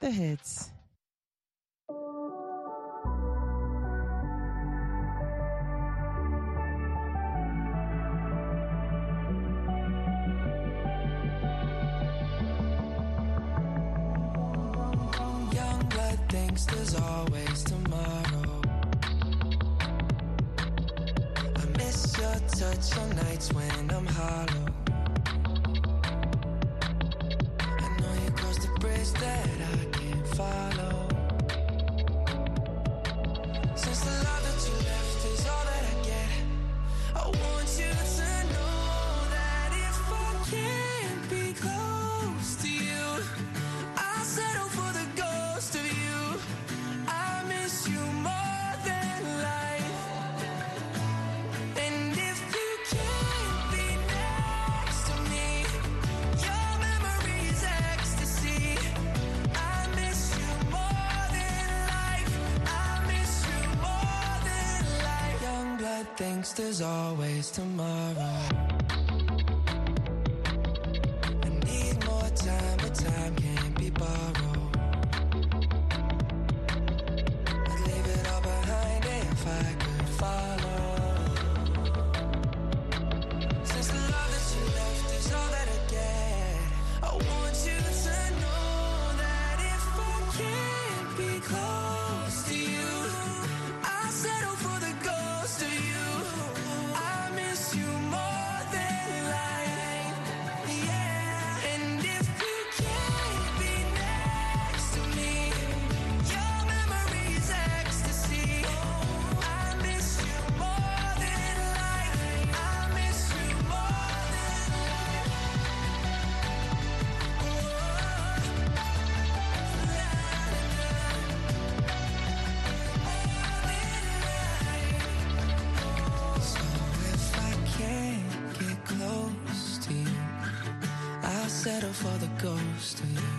The hits. thinks there's always tomorrow. ghost of you.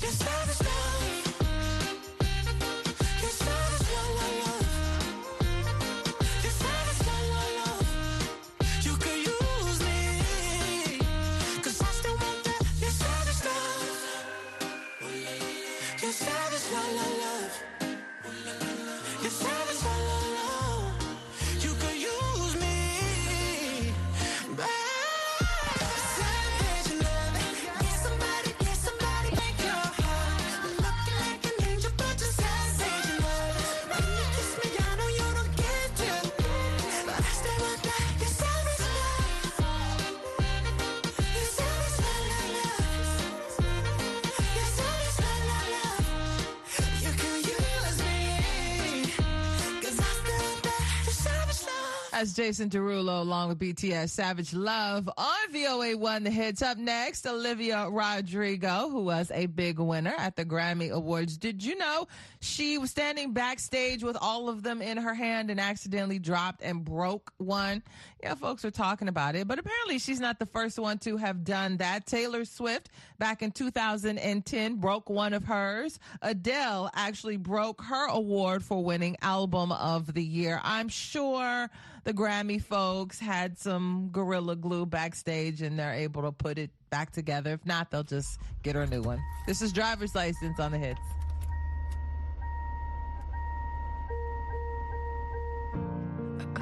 just That's Jason Derulo along with BTS Savage Love on VOA One The Hits. Up next, Olivia Rodrigo, who was a big winner at the Grammy Awards. Did you know she was standing backstage with all of them in her hand and accidentally dropped and broke one? Yeah, folks are talking about it, but apparently she's not the first one to have done that. Taylor Swift back in 2010 broke one of hers. Adele actually broke her award for winning album of the year. I'm sure the Grammy folks had some Gorilla Glue backstage and they're able to put it back together. If not, they'll just get her a new one. This is Driver's License on the hits.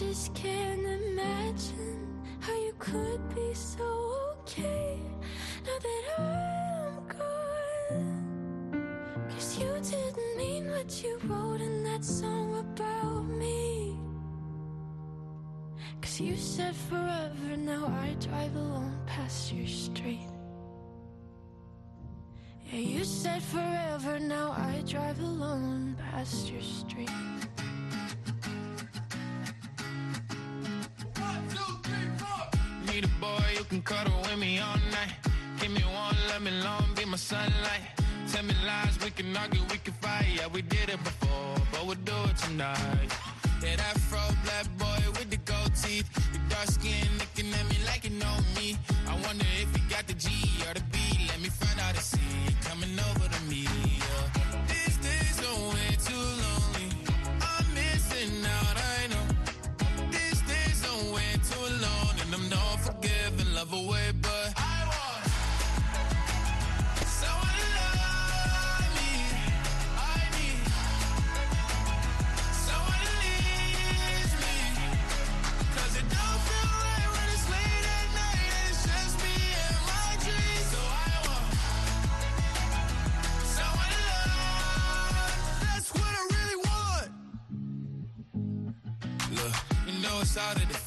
Just can't imagine how you could be so okay now that I'm gone. Cause you didn't mean what you wrote in that song about me. Cause you said forever, now I drive alone past your street. Yeah, you said forever, now I drive alone past your street. Can argue, we can fight. Yeah, we did it before, but we'll do it tonight. Yeah, that fro black boy with the gold teeth. Your dark skin looking at me like you know me. I wonder if you got the G or the B. Let me find out and see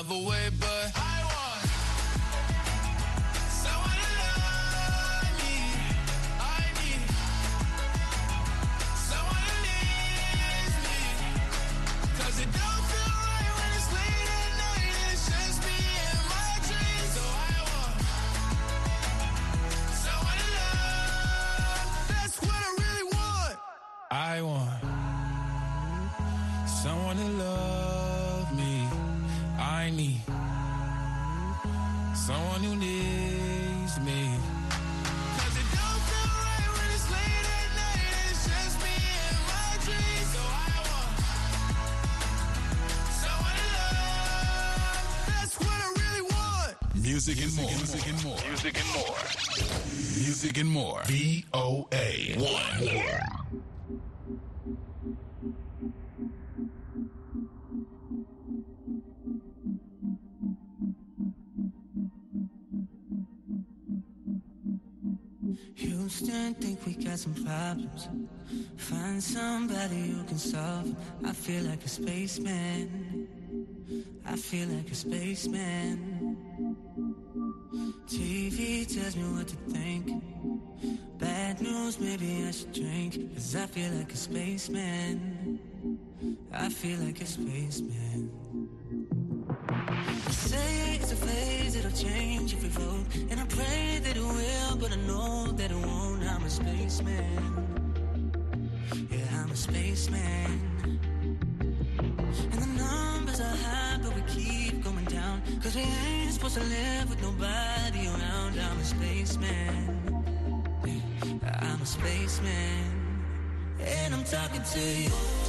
Love away, but I want someone to love me. I need someone who needs me. Cause it don't feel right when it's late at night and it's just me and my dreams. So I want someone to love. That's what I really want. I want That's what I really. Music and more. Music and more. Music and more. Music and more. VOA one. Got some problems. Find somebody who can solve 'em. I feel like a spaceman. I feel like a spaceman. TV tells me what to think. Bad news, maybe I should drink. Cause I feel like a spaceman. I feel like a spaceman. It'll change if we vote. And I pray that it will, but I know that it won't. I'm a spaceman. Yeah, I'm a spaceman. And the numbers are high, but we keep going down. Cause we ain't supposed to live with nobody around. I'm a spaceman. I'm a spaceman. And I'm talking to you.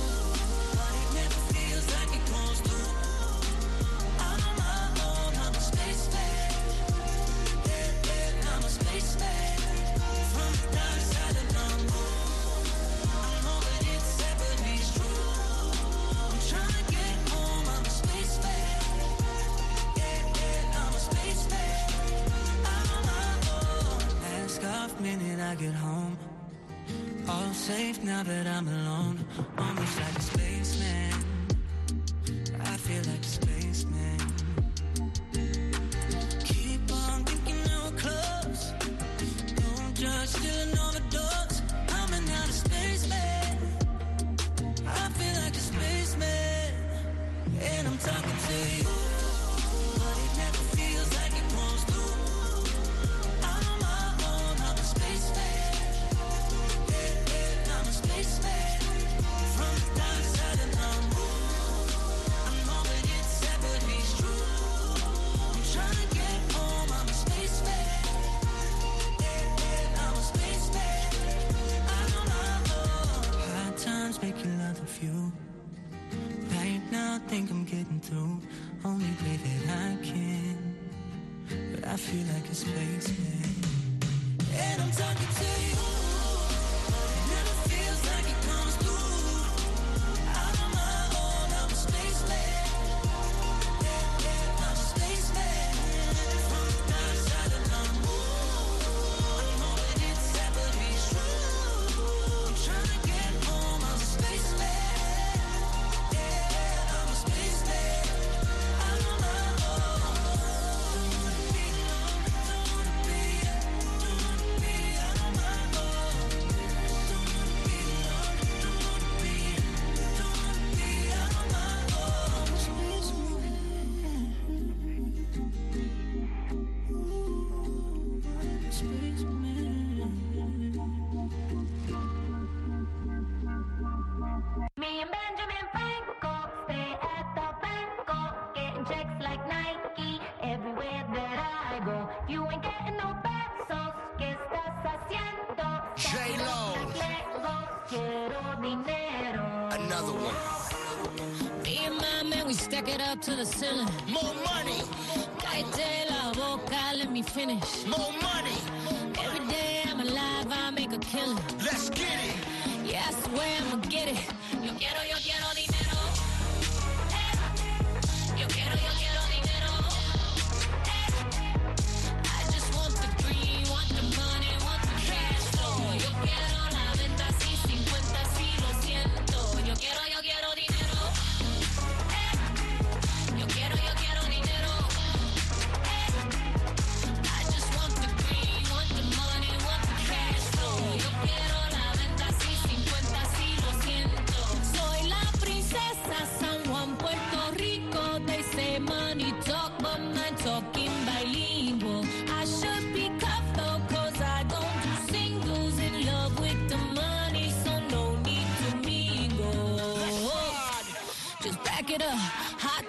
Now that I'm alone. Another one. Me and my man, we stack it up to the ceiling. More money. Boca, let me finish. More money. Every day I'm alive, I make a killing. Let's get it. Yeah, I swear I'ma get it. Yo quiero, yo quiero.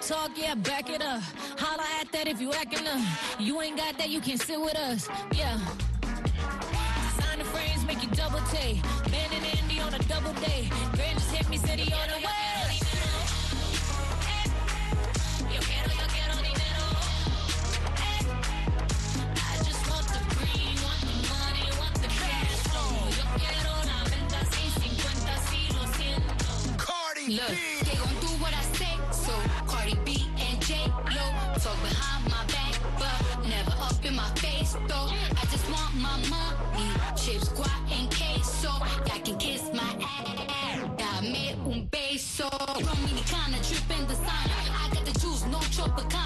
Talk, yeah, back it up. Holla at that if you acting up. You ain't got that, you can sit with us. Yeah. Sign the frames, make you double take. Man and Andy on a double day. Grand just hit me, said he on the way. Look. just want my money, chips, guac, and queso. I can kiss my ass, dame un beso. Dominicana, the sun. I got the juice, no tropicana.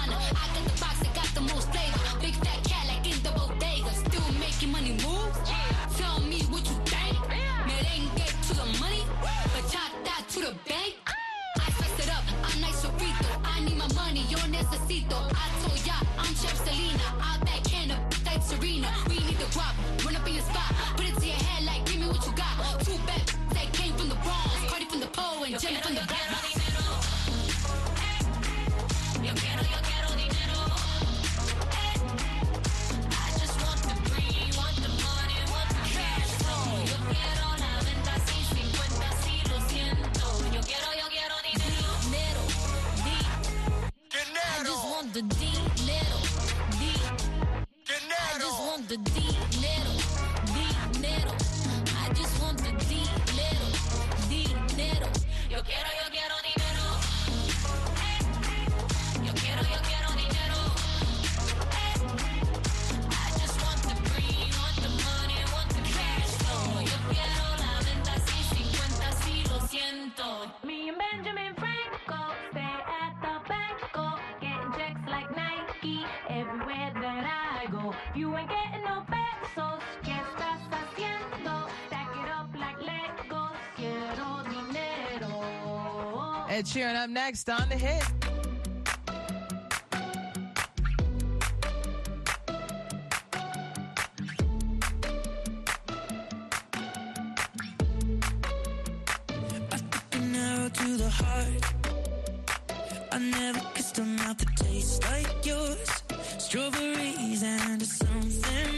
Ed Sheeran up next on the hit. to the heart. I never kissed a mouth that tastes like yours. Strawberries and something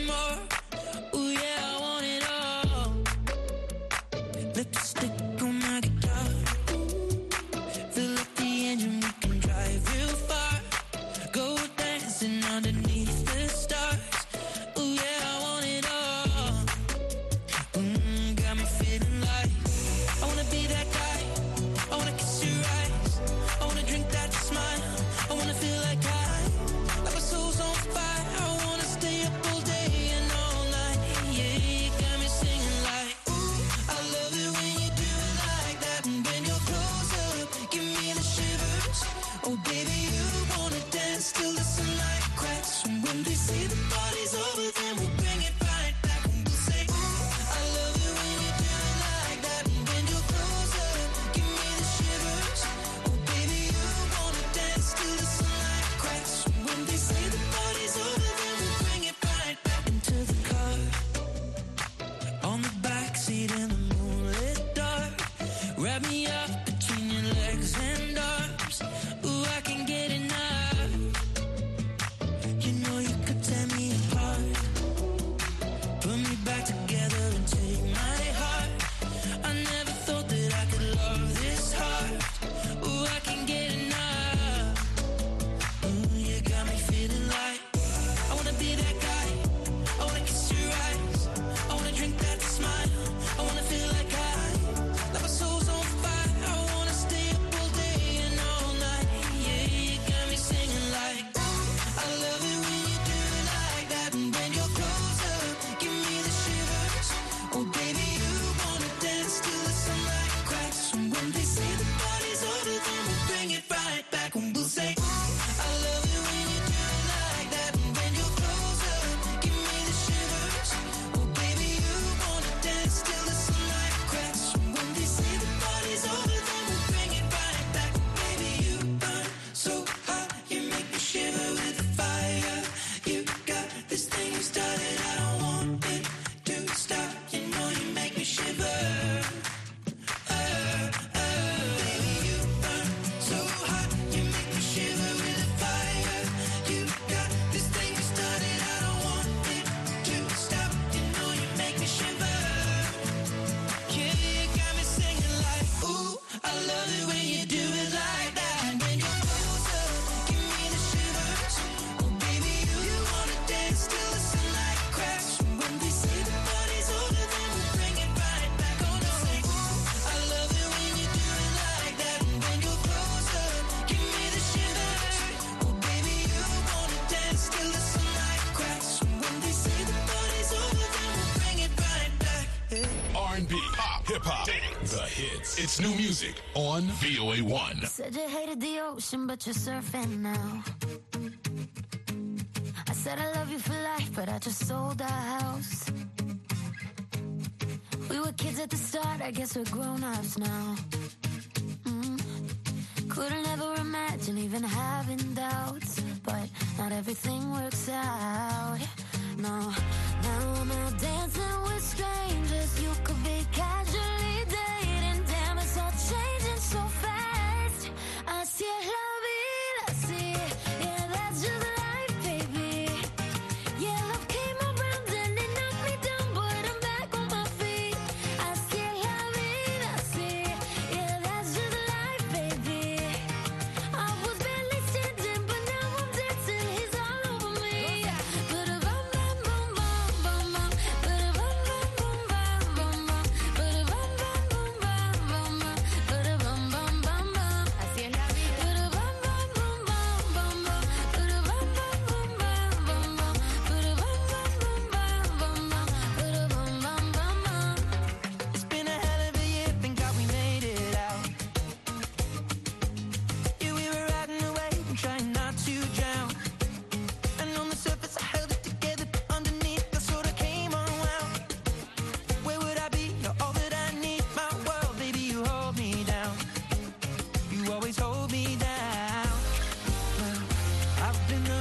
hip hop, the hits. It's new music on VOA1. Said you hated the ocean, but you're surfing now. I said I love you for life, but I just sold our house. We were kids at the start, I guess we're grown ups now. Mm. Couldn't ever imagine even having doubts, but not everything works out. No, now I'm out dancing with strangers. You I've been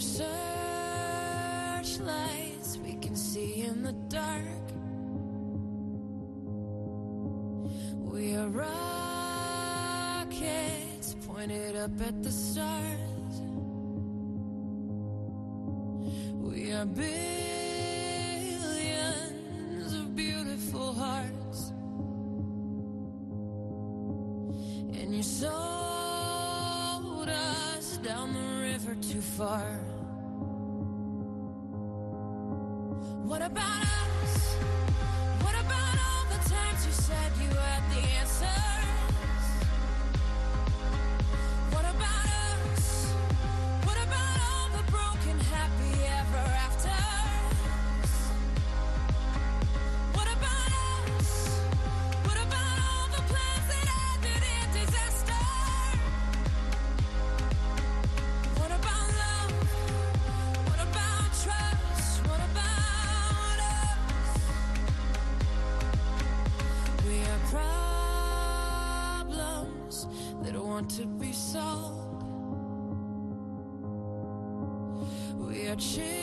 our searchlights, we can see in the dark. We are rockets pointed up at the stars. We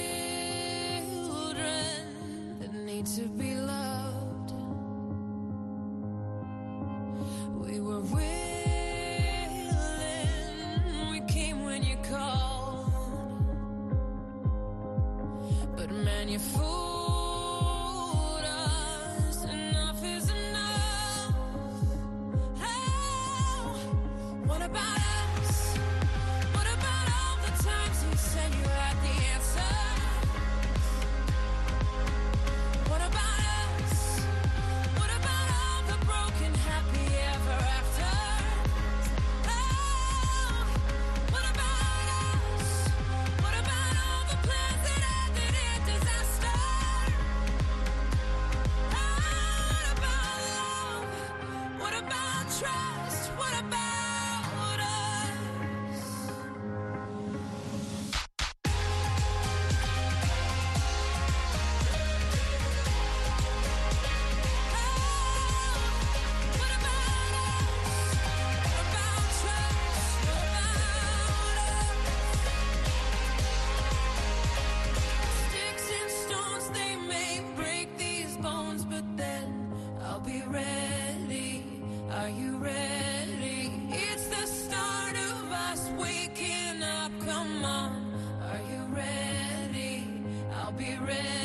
Mom, are you ready? I'll be ready.